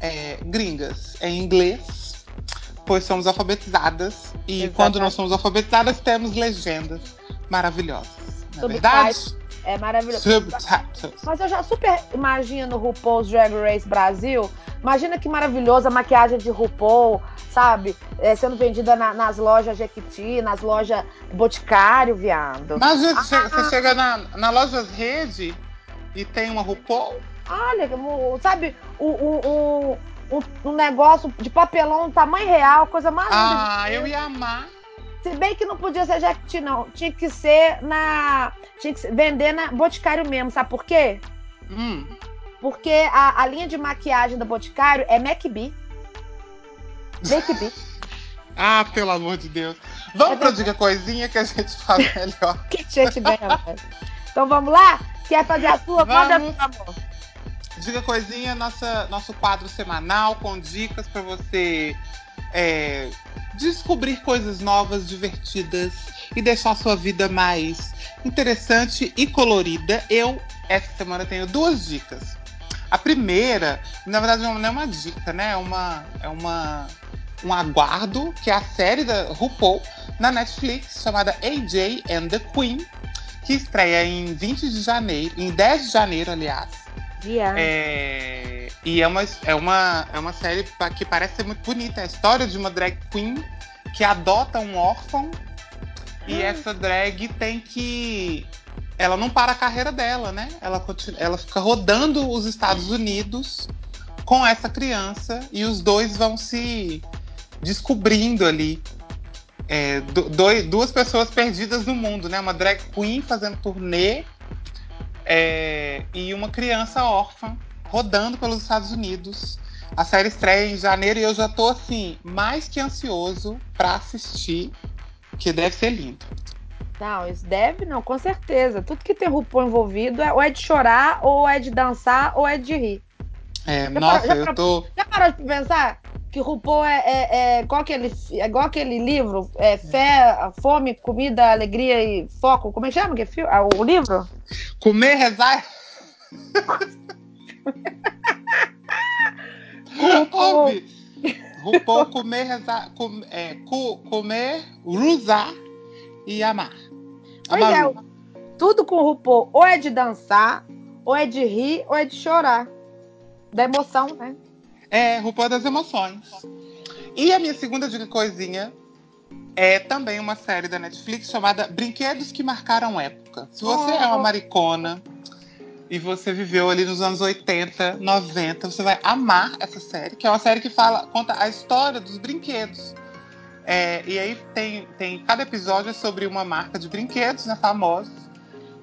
é, gringas em inglês, pois somos alfabetizadas. E Exatamente. quando não somos alfabetizadas, temos legendas maravilhosas. Não é verdade? É maravilhoso. Mas eu já super imagino RuPaul's Drag Race Brasil. Imagina que maravilhosa a maquiagem de RuPaul, sabe? É, sendo vendida na, nas lojas Jequiti, nas lojas Boticário, viado. Mas ah, você, ah, chega na, na loja Rede e tem uma RuPaul? Olha, sabe, o, o, o, um negócio de papelão tamanho real, coisa mais Ah, eu ia amar. Se bem que não podia ser Jequiti, não. Tinha que ser na. Tinha que ser, vender na Boticário mesmo, sabe por quê? Hum. Porque a, a linha de maquiagem da Boticário é MacB. MacB. ah, pelo amor de Deus. Vamos é pra Diga Coisinha que a gente fala melhor. que a gente ganha mais. Então vamos lá? Quer fazer a sua? Manda, amor. Diga Coisinha, nossa, nosso quadro semanal com dicas para você é, descobrir coisas novas, divertidas e deixar sua vida mais interessante e colorida. Eu, essa semana, tenho duas dicas. A primeira, na verdade, não é uma dica, né? É uma, é uma, um aguardo, que é a série da RuPaul na Netflix, chamada AJ and the Queen, que estreia em 20 de janeiro, em 10 de janeiro, aliás. Yeah. É, e é uma, é, uma, é uma série que parece ser muito bonita. É a história de uma drag queen que adota um órfão e hum. essa drag tem que. Ela não para a carreira dela, né? Ela, continua, ela fica rodando os Estados Unidos com essa criança e os dois vão se descobrindo ali. É, do, dois, duas pessoas perdidas no mundo, né? Uma drag queen fazendo turnê é, e uma criança órfã rodando pelos Estados Unidos. A série estreia em janeiro e eu já tô assim, mais que ansioso para assistir, que deve ser lindo. Não, isso deve, não, com certeza. Tudo que tem RuPaul envolvido é ou é de chorar, ou é de dançar, ou é de rir. É, já nossa, parou, eu parou, tô. Já parou de pensar que RuPaul é, é, é, igual, aquele, é igual aquele livro, é Fé, Fome, Comida, Alegria e Foco. Como é que chama que é ah, o livro? Comer, rezar. RuPaul. RuPaul comer, rezar, com, é, co, comer, usar e amar. Pois é, tudo com RuPaul ou é de dançar, ou é de rir, ou é de chorar. Da emoção, né? É, RuPaul das emoções. E a minha segunda dica coisinha é também uma série da Netflix chamada Brinquedos que Marcaram Época. Se você é uma maricona e você viveu ali nos anos 80, 90, você vai amar essa série, que é uma série que fala, conta a história dos brinquedos. É, e aí tem, tem cada episódio é sobre uma marca de brinquedos, né, famosos.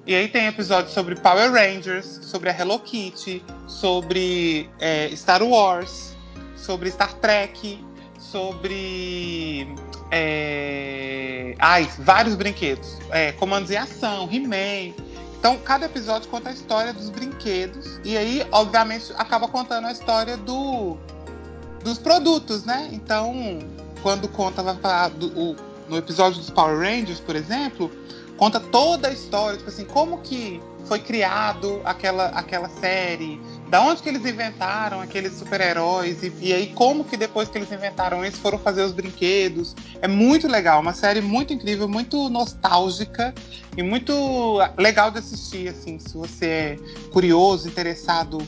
E aí tem episódios sobre Power Rangers, sobre a Hello Kitty, sobre é, Star Wars, sobre Star Trek, sobre é, ai, vários brinquedos. É, comandos em ação, He-Man. Então, cada episódio conta a história dos brinquedos. E aí, obviamente, acaba contando a história do, dos produtos, né? Então, quando conta, vai falar do, o, no episódio dos Power Rangers, por exemplo, conta toda a história, tipo assim, como que foi criado aquela, aquela série, da onde que eles inventaram aqueles super-heróis e, e, aí como que depois que eles inventaram eles foram fazer os brinquedos. É muito legal, uma série muito incrível, muito nostálgica e muito legal de assistir, assim, se você é curioso, interessado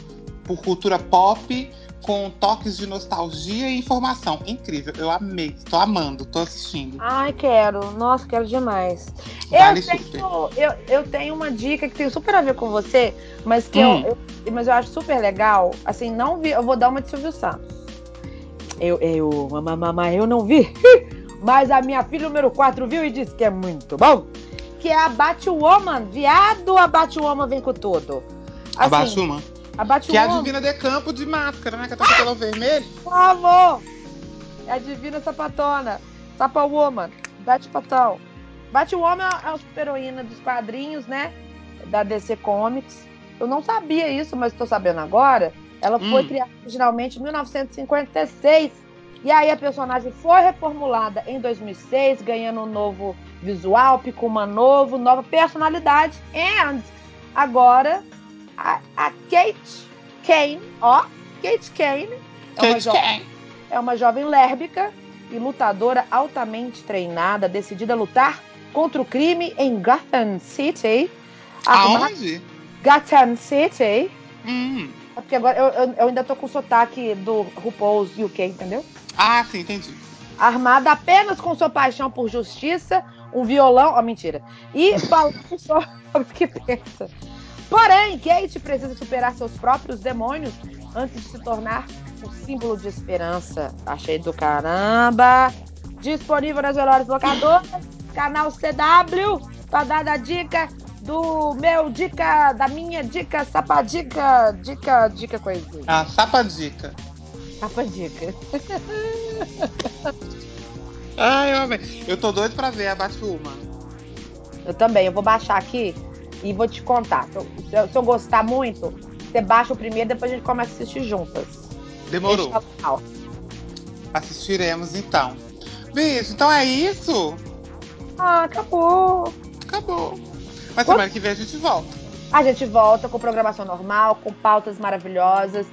por cultura pop com toques de nostalgia e informação. Incrível, eu amei, estou amando, estou assistindo. Ai, quero, nossa, quero demais. Vale eu, tenho, eu, eu tenho uma dica que tem super a ver com você, mas que hum. eu, eu, mas eu acho super legal. Assim, não vi, eu vou dar uma de Silvio Santos. Eu, eu, mamãe, eu não vi, mas a minha filha número 4 viu e disse que é muito bom. Que é a Batwoman, viado, a Batwoman vem com tudo. Assim, a Batwoman. A Batwoman. Que é a Divina de Campo de máscara, né? Que tá com cabelo vermelho. Por favor! É a Divina Sapatona. Sapawoman. Batpatão. Batwoman é a super-heroína dos quadrinhos, né? Da DC Comics. Eu não sabia isso, mas estou sabendo agora. Ela foi hum. criada originalmente em 1956. E aí a personagem foi reformulada em 2006, ganhando um novo visual, Picuma novo, nova personalidade. E agora a, a Kate Kane, ó, Kate Kane, é uma, Kate Kane. é uma jovem lérbica e lutadora altamente treinada, decidida a lutar contra o crime em Gotham City. Aonde? Gotham City. Hum. É porque agora eu, eu, eu, ainda tô com o sotaque do RuPaul's UK, entendeu? Ah, sim, entendi. Armada apenas com sua paixão por justiça, um violão. Ó, oh, mentira. E falando só o que pensa. Porém, Kate precisa superar seus próprios demônios antes de se tornar um símbolo de esperança. Achei do caramba! Disponível nas melhores locadoras, canal CW, para dar a dica do meu dica, da minha dica, sapadica, dica, dica coisinha. Ah, sapadica. Sapadica. Ai, eu amei. Eu tô doido pra ver a Batwoman. Eu também, eu vou baixar aqui e vou te contar. Se eu, se eu gostar muito, você baixa o primeiro, depois a gente começa a assistir juntas. Demorou. Assistiremos então. Bicho, então é isso? Ah, acabou. Acabou. Mas semana que vem a gente volta. A gente volta com programação normal, com pautas maravilhosas.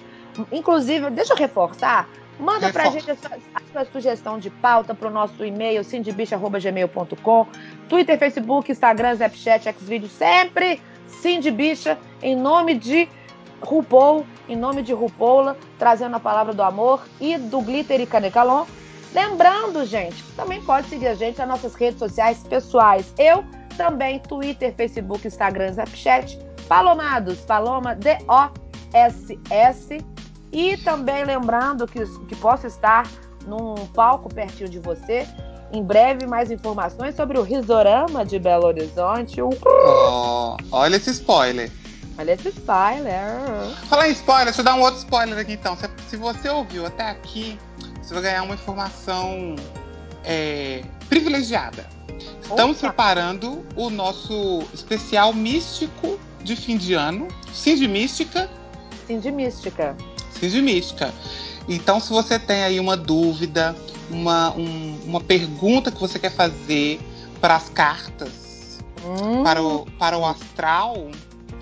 Inclusive, deixa eu reforçar. Manda Reforça. pra gente a sua, a sua, sugestão de pauta pro nosso e-mail, cindybicha.gmail.com. Twitter, Facebook, Instagram, Snapchat, Xvideo, sempre Cindy Bicha, em nome de RuPaul, em nome de RuPaula, trazendo a palavra do amor e do glitter e canecalon. Lembrando, gente, também pode seguir a gente nas nossas redes sociais pessoais. Eu também, Twitter, Facebook, Instagram, Snapchat. Palomados, Paloma, D-O-S-S. E também lembrando que, que posso estar num palco pertinho de você em breve, mais informações sobre o Risorama de Belo Horizonte. Oh, olha esse spoiler. Olha esse spoiler. Falar em spoiler, deixa eu dar um outro spoiler aqui então. Se, se você ouviu até aqui, você vai ganhar uma informação é, privilegiada. Estamos Opa. preparando o nosso especial místico de fim de ano. Sim de Mística. Sim de Mística. Mística. Então, se você tem aí uma dúvida, uma, um, uma pergunta que você quer fazer para as cartas, hum. para, o, para o astral,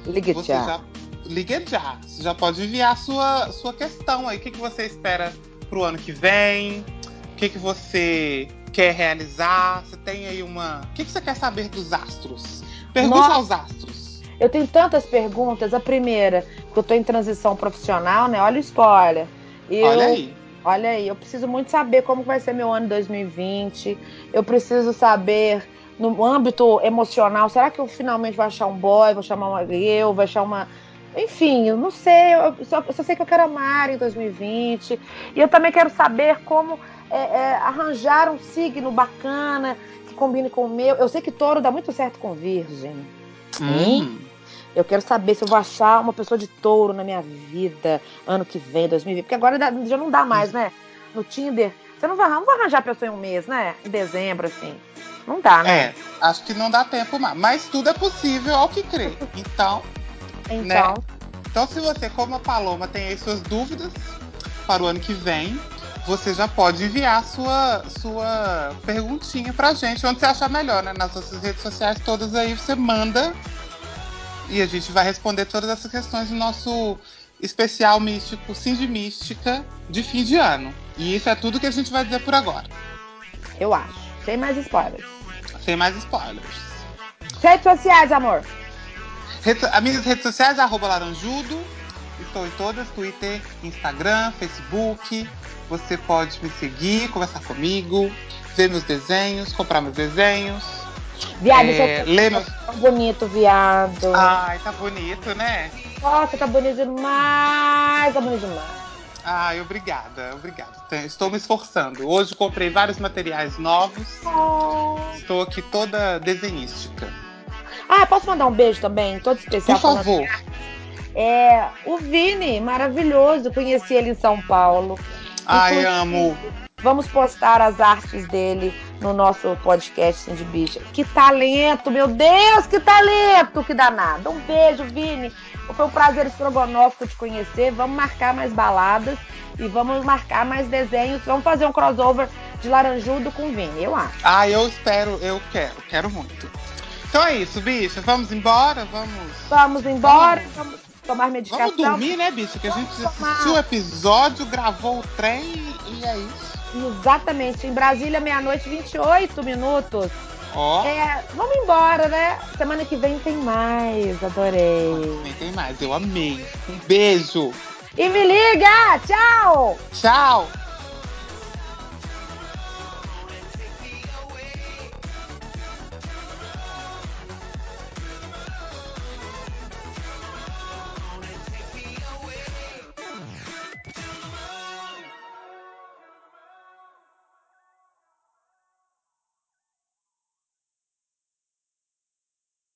ligue você já. já. Ligue já. Você já pode enviar a sua, sua questão aí. O que, que você espera para o ano que vem? O que, que você quer realizar? Você tem aí uma. O que, que você quer saber dos astros? Pergunte Nossa. aos astros. Eu tenho tantas perguntas. A primeira, que eu estou em transição profissional, né? Olha o spoiler. Eu, Olha aí. Olha aí, eu preciso muito saber como vai ser meu ano 2020. Eu preciso saber no âmbito emocional, será que eu finalmente vou achar um boy, vou chamar uma eu, vou achar uma enfim, eu não sei, eu só, eu só, sei que eu quero amar em 2020. E eu também quero saber como é, é, arranjar um signo bacana que combine com o meu. Eu sei que touro dá muito certo com virgem. Hum. Eu quero saber se eu vou achar uma pessoa de touro na minha vida ano que vem, 2020. Porque agora já não dá mais, né? No Tinder. Você não vai, não vai arranjar a pessoa em um mês, né? Em dezembro, assim. Não dá, né? É, acho que não dá tempo mais. Mas tudo é possível ao que crer. Então. Então. Né? Então, se você, como a Paloma, tem aí suas dúvidas para o ano que vem, você já pode enviar sua, sua perguntinha pra gente, onde você achar melhor, né? Nas nossas redes sociais todas aí, você manda e a gente vai responder todas essas questões no nosso especial místico Sim de Mística de fim de ano. E isso é tudo que a gente vai dizer por agora. Eu acho. Sem mais spoilers. Sem mais spoilers. Redes sociais, amor. Rede, as minhas redes sociais, arroba laranjudo. Estou em todas, Twitter, Instagram, Facebook. Você pode me seguir, conversar comigo, ver meus desenhos, comprar meus desenhos. Viado, é, meus... tá bonito, viado. Ai, tá bonito, né? Nossa, tá bonito demais, tá bonito demais. Ai, obrigada, obrigada. Estou me esforçando. Hoje comprei vários materiais novos. Oh. Estou aqui toda desenhística. Ah, posso mandar um beijo também? Todo especial. Por favor. É, o Vini, maravilhoso. Conheci ele em São Paulo. Ai, amo. Vamos postar as artes dele no nosso podcast Cindy Bicha. Que talento, meu Deus, que talento, que danado. Um beijo, Vini. Foi um prazer estrogonófico te conhecer. Vamos marcar mais baladas e vamos marcar mais desenhos. Vamos fazer um crossover de Laranjudo com Vini, eu acho. Ah, eu espero, eu quero, quero muito. Então é isso, bicha. Vamos embora? Vamos. Vamos embora. Vamos, vamos tomar medicação. Vamos dormir, né, bicha? Que a gente assistiu o episódio, gravou o trem e é isso. Exatamente. Em Brasília, meia-noite, 28 minutos. Ó. Oh. É, vamos embora, né? Semana que vem tem mais. Adorei. Tem, tem mais. Eu amei. Um beijo. E me liga! Tchau! Tchau!